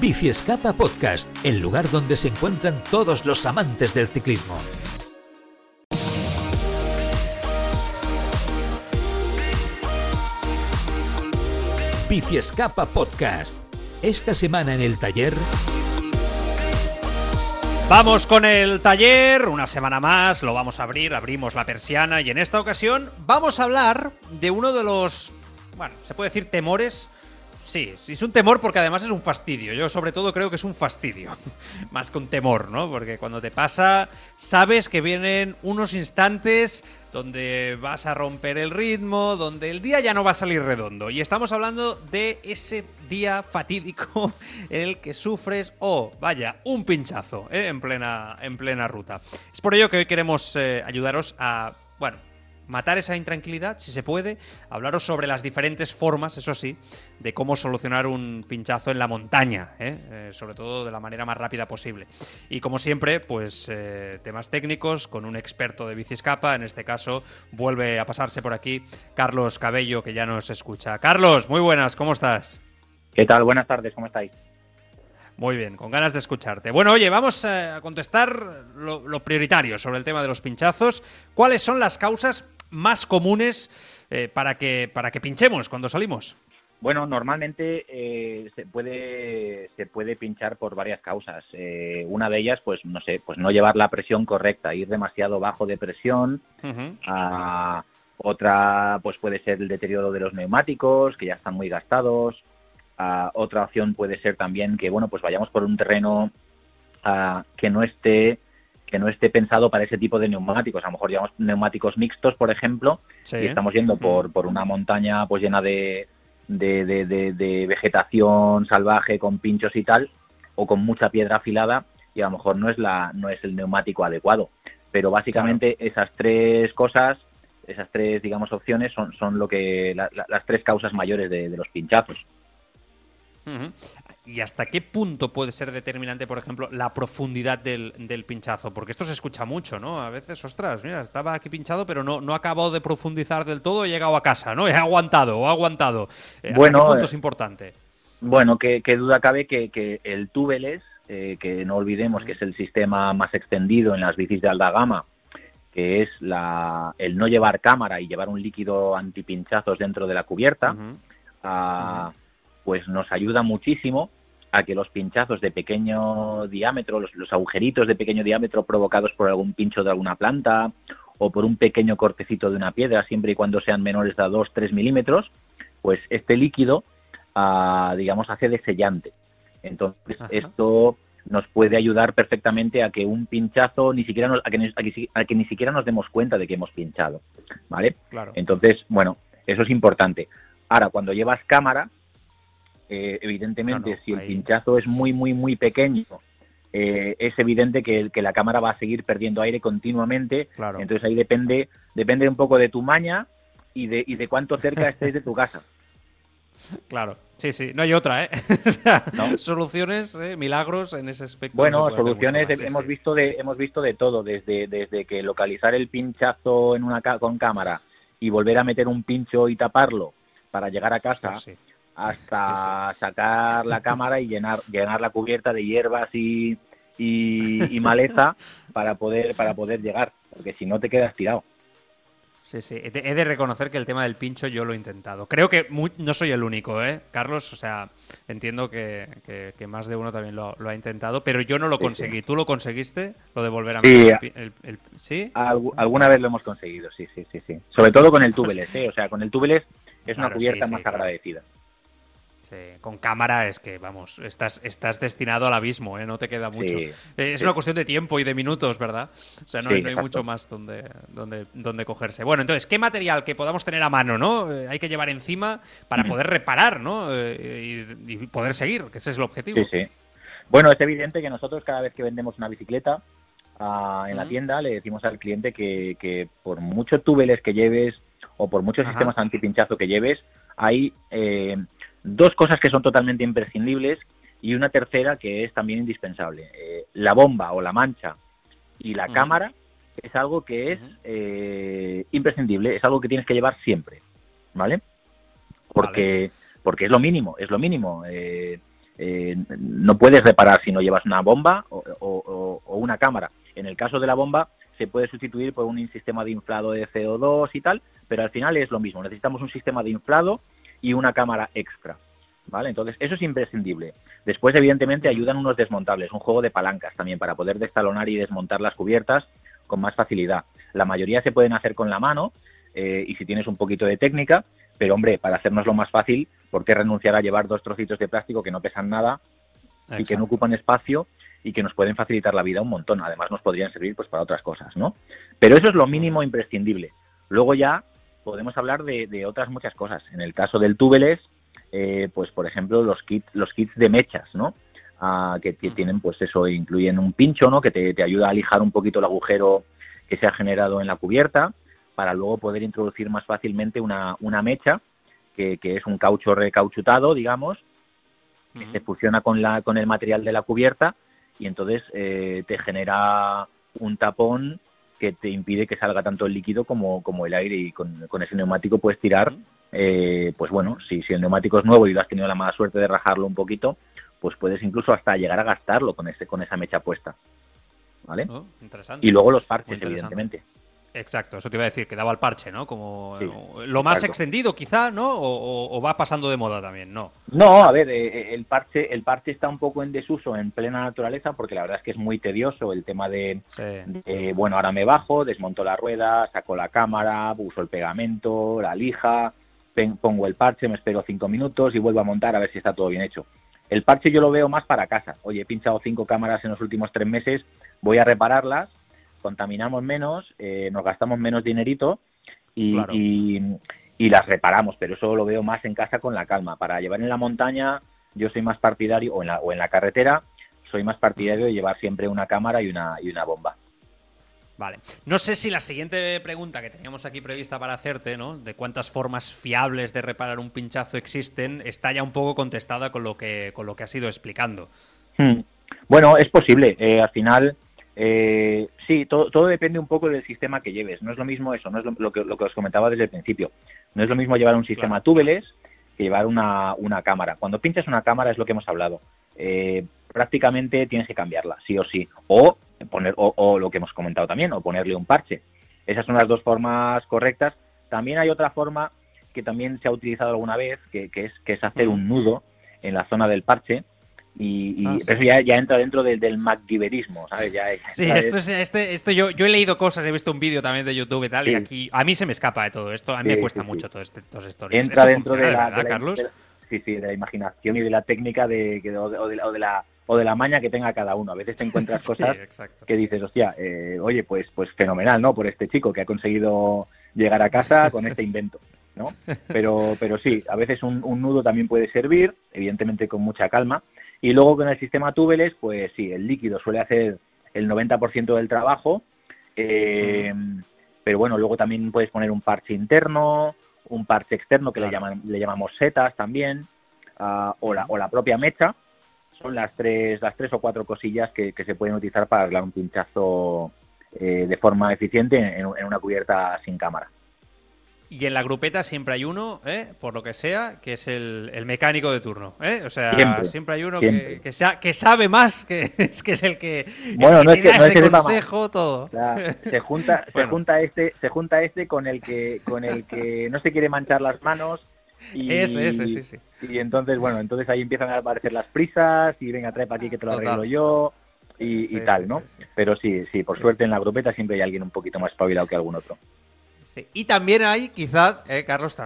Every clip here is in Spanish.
Bici Escapa Podcast, el lugar donde se encuentran todos los amantes del ciclismo. Bici Escapa Podcast. Esta semana en el taller. Vamos con el taller, una semana más, lo vamos a abrir, abrimos la persiana y en esta ocasión vamos a hablar de uno de los, bueno, se puede decir temores Sí, es un temor porque además es un fastidio. Yo sobre todo creo que es un fastidio, más que un temor, ¿no? Porque cuando te pasa, sabes que vienen unos instantes donde vas a romper el ritmo, donde el día ya no va a salir redondo. Y estamos hablando de ese día fatídico en el que sufres, oh, vaya, un pinchazo ¿eh? en, plena, en plena ruta. Es por ello que hoy queremos eh, ayudaros a, bueno, matar esa intranquilidad, si se puede, hablaros sobre las diferentes formas, eso sí, de cómo solucionar un pinchazo en la montaña, ¿eh? Eh, sobre todo de la manera más rápida posible. Y como siempre, pues eh, temas técnicos con un experto de biciscapa, en este caso vuelve a pasarse por aquí Carlos Cabello, que ya nos escucha. Carlos, muy buenas, ¿cómo estás? ¿Qué tal? Buenas tardes, ¿cómo estáis? Muy bien, con ganas de escucharte. Bueno, oye, vamos a contestar lo, lo, prioritario sobre el tema de los pinchazos. ¿Cuáles son las causas más comunes eh, para, que, para que pinchemos cuando salimos? Bueno, normalmente eh, se puede se puede pinchar por varias causas. Eh, una de ellas, pues no sé, pues no llevar la presión correcta, ir demasiado bajo de presión. Ah, otra, pues puede ser el deterioro de los neumáticos, que ya están muy gastados. Ah, otra opción puede ser también que, bueno, pues vayamos por un terreno ah, que no esté que no esté pensado para ese tipo de neumáticos. A lo mejor llevamos neumáticos mixtos, por ejemplo, y estamos yendo por, por una montaña pues llena de, de, vegetación salvaje con pinchos y tal, o con mucha piedra afilada, y a lo mejor no es, la, no es el neumático adecuado. Pero básicamente esas tres cosas, esas tres, digamos, opciones son, son lo que las tres causas mayores de, los pinchazos. ¿Y hasta qué punto puede ser determinante, por ejemplo, la profundidad del, pinchazo? Porque esto se escucha mucho, ¿no? A veces, ostras, mira, estaba aquí pinchado, pero no, no ha acabado de profundizar del todo, he llegado a casa, ¿no? He aguantado, o aguantado. Eh, bueno, qué punto es eh, importante? Bueno, que, duda cabe que, el túbeles, eh, que no olvidemos que es el sistema más extendido en las bicis de alta gama, que es la, el no llevar cámara y llevar un líquido antipinchazos dentro de la cubierta, pues nos ayuda muchísimo a que los pinchazos de pequeño diámetro, los, agujeritos de pequeño diámetro provocados por algún pincho de alguna planta o por un pequeño cortecito de una piedra, siempre y cuando sean menores de 2-3 milímetros, pues este líquido, ah, digamos, hace de sellante. Entonces, esto nos puede ayudar perfectamente a que un pinchazo ni siquiera nos, a, que, a que ni siquiera nos demos cuenta de que hemos pinchado, ¿vale? Claro. Entonces, bueno, eso es importante. Ahora, cuando llevas cámara, eh, evidentemente, si el pinchazo es muy, muy, muy pequeño, eh, es evidente que, que, la cámara va a seguir perdiendo aire continuamente. Entonces ahí depende, depende un poco de tu maña y de, y de cuánto cerca estés de tu casa. Claro, sí, sí, no hay otra, ¿eh? Soluciones, ¿eh? milagros en ese aspecto. Bueno, soluciones hemos visto de hemos visto de todo, desde desde que localizar el pinchazo en una con cámara y volver a meter un pincho y taparlo para llegar a casa, hasta sacar la cámara y llenar, llenar la cubierta de hierbas y, y, maleza para poder, para poder llegar, porque si no te quedas tirado. Sí, sí. He de reconocer que el tema del pincho yo lo he intentado. Creo que no soy el único, ¿eh, Carlos? O sea, entiendo que, más de uno también lo, ha intentado, pero yo no lo conseguí. ¿Tú lo conseguiste? Lo de volver a meter el, el, ¿Sí? alguna vez lo hemos conseguido, sí, sí, sí. sí. Sobre todo con el túbeles, ¿eh? O sea, con el túbeles es una cubierta más agradecida con cámara es que, vamos, estás, estás destinado al abismo, ¿eh? no te queda mucho. Eh, es una cuestión de tiempo y de minutos, ¿verdad? O sea, no, hay mucho más donde, donde, donde cogerse. Bueno, entonces, ¿qué material que podamos tener a mano, no? Eh, hay que llevar encima para poder reparar, ¿no? Y, poder seguir, que ese es el objetivo. Sí, sí. Bueno, es evidente que nosotros cada vez que vendemos una bicicleta ah, en la tienda le decimos al cliente que, que por muchos túbeles que lleves o por muchos sistemas antipinchazo que lleves, hay dos cosas que son totalmente imprescindibles y una tercera que es también indispensable. Eh, la bomba o la mancha y la cámara es algo que es eh, imprescindible, es algo que tienes que llevar siempre, ¿vale? Porque, porque es lo mínimo, es lo mínimo. Eh, eh, no puedes reparar si no llevas una bomba o, una cámara. En el caso de la bomba se puede sustituir por un sistema de inflado de CO2 y tal, pero al final es lo mismo. Necesitamos un sistema de inflado y una cámara extra. ¿Vale? Entonces, eso es imprescindible. Después, evidentemente, ayudan unos desmontables, un juego de palancas también para poder destalonar y desmontar las cubiertas con más facilidad. La mayoría se pueden hacer con la mano eh, y si tienes un poquito de técnica, pero hombre, para hacernoslo más fácil, ¿por qué renunciar a llevar dos trocitos de plástico que no pesan nada y que no ocupan espacio y que nos pueden facilitar la vida un montón? Además, nos podrían servir pues para otras cosas, ¿no? Pero eso es lo mínimo imprescindible. Luego ya podemos hablar de, otras muchas cosas. En el caso del tubeless, eh, pues por ejemplo los kits, los kits de mechas, ¿no? Ah, que, tienen pues eso, incluyen un pincho, ¿no? Que te, te ayuda a lijar un poquito el agujero que se ha generado en la cubierta para luego poder introducir más fácilmente una, una mecha, que, es un caucho recauchutado, digamos, que se fusiona con, la, con el material de la cubierta y entonces eh, te genera un tapón que te impide que salga tanto el líquido como, como el aire y con, ese neumático puedes tirar, eh, pues bueno, si, si el neumático es nuevo y lo has tenido la mala suerte de rajarlo un poquito, pues puedes incluso hasta llegar a gastarlo con, ese, con esa mecha puesta. ¿Vale? Oh, y luego los parches, evidentemente. Exacto, eso te iba a decir, que daba el parche, ¿no? Como lo más extendido quizá, ¿no? O, va pasando de moda también, ¿no? No, a ver, eh, eh, el parche el parche está un poco en desuso en plena naturaleza porque la verdad es que es muy tedioso el tema de, bueno, ahora me bajo, desmonto la rueda, saco la cámara, uso el pegamento, la lija, pongo el parche, me espero cinco minutos y vuelvo a montar a ver si está todo bien hecho. El parche yo lo veo más para casa. Oye, he pinchado cinco cámaras en los últimos tres meses, voy a repararlas contaminamos menos, eh, nos gastamos menos dinerito y, y, las reparamos, pero eso lo veo más en casa con la calma. Para llevar en la montaña, yo soy más partidario, o en la, o en la carretera, soy más partidario de llevar siempre una cámara y una, y una bomba. Vale. No sé si la siguiente pregunta que teníamos aquí prevista para hacerte, ¿no? De cuántas formas fiables de reparar un pinchazo existen, está ya un poco contestada con lo que, con lo que has ido explicando. Hmm. Bueno, es posible. Eh, al final, eh, sí, todo, depende un poco del sistema que lleves. No es lo mismo eso, no es lo, que, lo que os comentaba desde el principio. No es lo mismo llevar un sistema claro. que llevar una, una, cámara. Cuando pinchas una cámara es lo que hemos hablado. Eh, prácticamente tienes que cambiarla, sí o sí. O, poner, o, lo que hemos comentado también, o ponerle un parche. Esas son las dos formas correctas. También hay otra forma que también se ha utilizado alguna vez, que, es, que es hacer un nudo en la zona del parche y, ah, eso ya, ya, entra dentro del, del MacGyverismo, ¿sabes? Ya, sí, esto, es, este, esto yo, yo he leído cosas, he visto un vídeo también de YouTube y tal, y aquí a mí se me escapa de todo esto, a mí me cuesta mucho todo este, todas historias. Entra dentro de la, Carlos? sí, sí, de la imaginación y de la técnica de, o, de, o, de, la o de la maña que tenga cada uno. A veces te encuentras cosas que dices, hostia, eh, oye, pues, pues fenomenal, ¿no? Por este chico que ha conseguido llegar a casa con este invento. ¿no? Pero, pero sí, a veces un, un nudo también puede servir, evidentemente con mucha calma, y luego con el sistema túbeles, pues sí, el líquido suele hacer el 90% del trabajo, eh, pero bueno, luego también puedes poner un parche interno, un parche externo que le, llaman, le llamamos setas también, ah, o, la, o la propia mecha. Son las tres, las tres o cuatro cosillas que, se pueden utilizar para arreglar un pinchazo eh, de forma eficiente en una cubierta sin cámara. Y en la grupeta siempre hay uno, ¿eh? por lo que sea, que es el, mecánico de turno. ¿eh? O sea, siempre, hay uno que, que, sabe más, que es, que es el que, bueno, no es que, no ese consejo, todo. se junta, se junta este, se junta este con el que, con el que no se quiere manchar las manos. Y, eso, eso, sí, sí. Y entonces, bueno, entonces ahí empiezan a aparecer las prisas y venga, trae para aquí que te lo arreglo yo y, tal, ¿no? Pero sí, sí, por suerte en la grupeta siempre hay alguien un poquito más espabilado que algún otro. Y también hay, quizás, eh, Carlos,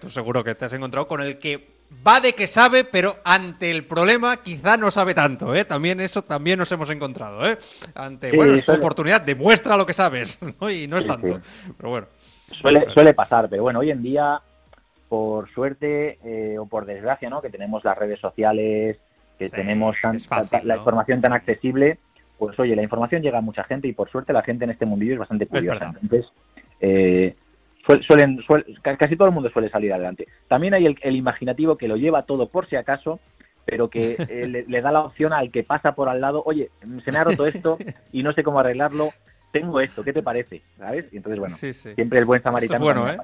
tú seguro que te has encontrado con el que va de que sabe, pero ante el problema quizá no sabe tanto, ¿eh? También eso también nos hemos encontrado, ¿eh? Ante, bueno, es tu oportunidad, demuestra lo que sabes, ¿no? Y no es tanto, pero bueno. Suele, suele pasar, pero bueno, hoy en día, por suerte eh, o por desgracia, ¿no? Que tenemos las redes sociales, que tenemos la información tan accesible, pues oye, la información llega a mucha gente y por suerte la gente en este mundillo es bastante curiosa. Entonces, eh, suelen, casi todo el mundo suele salir adelante. También hay el, imaginativo que lo lleva todo por si acaso, pero que eh, le, da la opción al que pasa por al lado, oye, se me ha roto esto y no sé cómo arreglarlo, tengo esto, ¿qué te parece? ¿Sabes? Y entonces, bueno, siempre el buen samaritano. bueno, ¿eh?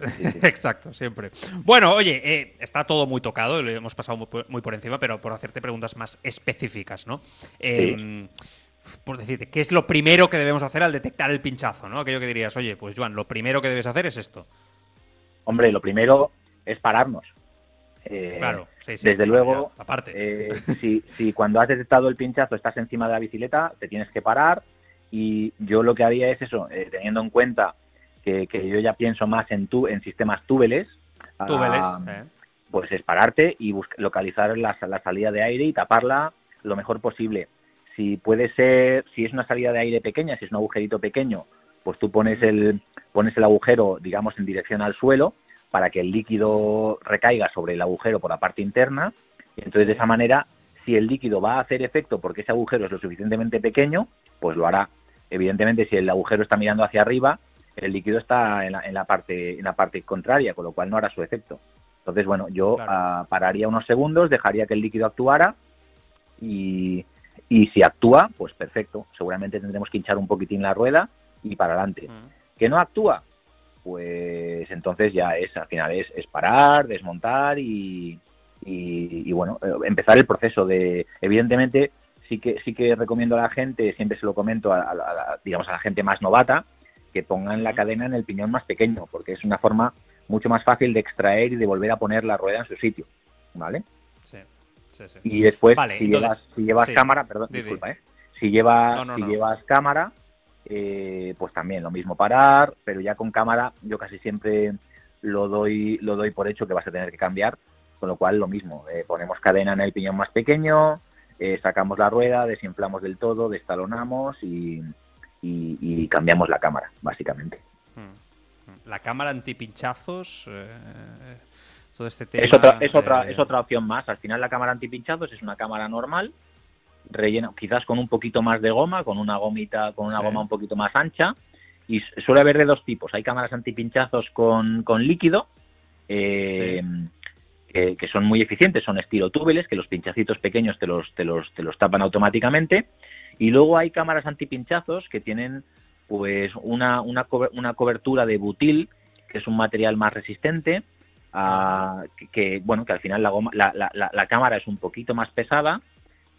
Exacto, siempre. Bueno, oye, eh, está todo muy tocado, lo hemos pasado muy, por encima, pero por hacerte preguntas más específicas, ¿no? Em, por decirte, ¿qué es lo primero que debemos hacer al detectar el pinchazo, ¿no? Aquello que dirías, oye, pues Joan, lo primero que debes hacer es esto. Hombre, lo primero es pararnos. Eh, claro, desde luego, aparte. Eh, si, cuando has detectado el pinchazo estás encima de la bicicleta, te tienes que parar y yo lo que haría es eso, eh, teniendo en cuenta que, yo ya pienso más en, tu, en sistemas túbeles, túbeles pues es pararte y localizar la, la salida de aire y taparla lo mejor posible. Si puede ser, si es una salida de aire pequeña, si es un agujerito pequeño, pues tú pones el, pones el agujero, digamos, en dirección al suelo para que el líquido recaiga sobre el agujero por la parte interna. Y entonces, de esa manera, si el líquido va a hacer efecto porque ese agujero es lo suficientemente pequeño, pues lo hará. Evidentemente, si el agujero está mirando hacia arriba, el líquido está en la, parte, en la parte contraria, con lo cual no hará su efecto. Entonces, bueno, yo ah, pararía unos segundos, dejaría que el líquido actuara y, y si actúa, pues perfecto. Seguramente tendremos que hinchar un poquitín la rueda y para adelante. ¿Que no actúa? Pues entonces ya es, al final es, es parar, desmontar y, y, bueno, eh, empezar el proceso de, evidentemente, sí que sí que recomiendo a la gente, siempre se lo comento a, digamos a la gente más novata, que pongan la cadena en el piñón más pequeño, porque es una forma mucho más fácil de extraer y de volver a poner la rueda en su sitio, ¿vale? Sí, sí, sí. Y después, si, llevas, si llevas cámara, perdón, disculpa, ¿eh? Si, llevas, si llevas cámara, eh, pues también lo mismo parar, pero ya con cámara yo casi siempre lo doy, lo doy por hecho que vas a tener que cambiar, con lo cual lo mismo, eh, ponemos cadena en el piñón más pequeño, eh, sacamos la rueda, desinflamos del todo, destalonamos y, y, cambiamos la cámara, básicamente. Hmm, hmm. La cámara antipinchazos, todo este tema... Es otra, es, otra, es otra opción más, al final la cámara antipinchazos es una cámara normal, rellena, quizás con un poquito más de goma, con una gomita, con una goma un poquito más ancha. Y suele haber de dos tipos. Hay cámaras antipinchazos con, con líquido, eh, que, son muy eficientes, son estilo túbeles, que los pinchacitos pequeños te los, te los, te los tapan automáticamente. Y luego hay cámaras antipinchazos que tienen pues una, una, una cobertura de butil, que es un material más resistente, que, bueno que al final la, goma, la, la, la, cámara es un poquito más pesada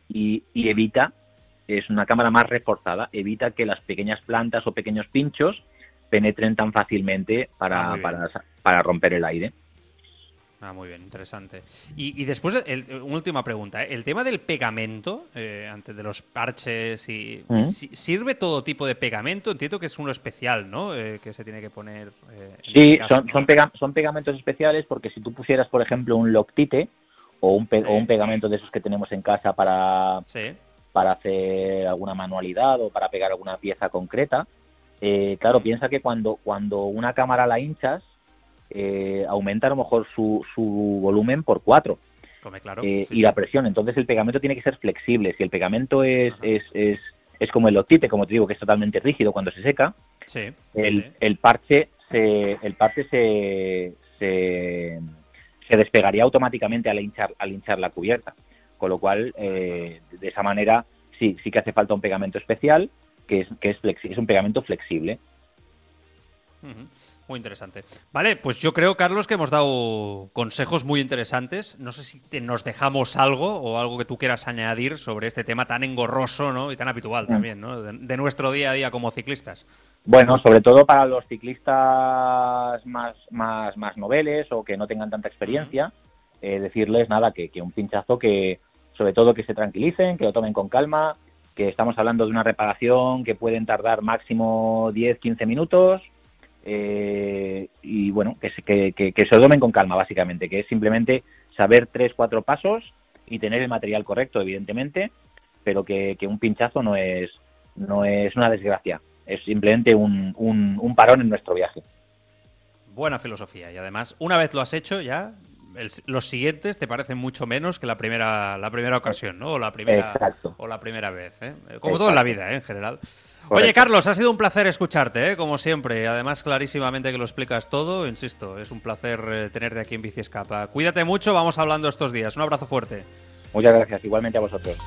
y, evita, es una cámara más reforzada, evita que las pequeñas plantas o pequeños pinchos penetren tan fácilmente para, ah, para, para romper el aire. Ah, muy bien, interesante. Y, después, una última pregunta. ¿eh? El tema del pegamento, eh, antes de los parches, y ¿Mm? ¿sirve todo tipo de pegamento? Entiendo que es uno especial, ¿no? Eh, que se tiene que poner. sí, este son, son, son, pegamentos especiales porque si tú pusieras, por ejemplo, un loctite, o un, un pegamento de esos que tenemos en casa para, para hacer alguna manualidad o para pegar alguna pieza concreta. Eh, claro, piensa que cuando, cuando una cámara la hinchas, eh, aumenta a lo mejor su, su volumen por cuatro. Eh, y la presión. Entonces el pegamento tiene que ser flexible. Si el pegamento es, es, es, es, como el lotite, como te digo, que es totalmente rígido cuando se seca, el, el parche se, el parche se, se se despegaría automáticamente al hinchar, al hinchar la cubierta. Con lo cual, eh, de esa manera, sí, sí que hace falta un pegamento especial, que es, que es, es un pegamento flexible. Muy interesante. Vale, pues yo creo, Carlos, que hemos dado consejos muy interesantes. No sé si nos dejamos algo o algo que tú quieras añadir sobre este tema tan engorroso ¿no? y tan habitual también, ¿no? de nuestro día a día como ciclistas. Bueno, sobre todo para los ciclistas más, más, más noveles o que no tengan tanta experiencia, eh, decirles nada, que, un pinchazo que, sobre todo que se tranquilicen, que lo tomen con calma, que estamos hablando de una reparación que pueden tardar máximo 10-15 minutos eh, y bueno, que, que, que, se lo tomen con calma básicamente, que es simplemente saber tres, cuatro pasos y tener el material correcto, evidentemente, pero que, que un pinchazo no es, no es una desgracia es simplemente un, un, parón en nuestro viaje. Buena filosofía y además, una vez lo has hecho ya, los siguientes te parecen mucho menos que la primera, la primera ocasión, ¿no? O la primera, O la primera vez, ¿eh? Como todo en la vida, ¿eh? en general. Oye, Carlos, ha sido un placer escucharte, ¿eh? como siempre. Además, clarísimamente que lo explicas todo. Insisto, es un placer eh, tenerte aquí en Bici Escapa. Cuídate mucho, vamos hablando estos días. Un abrazo fuerte. Muchas gracias, igualmente a vosotros.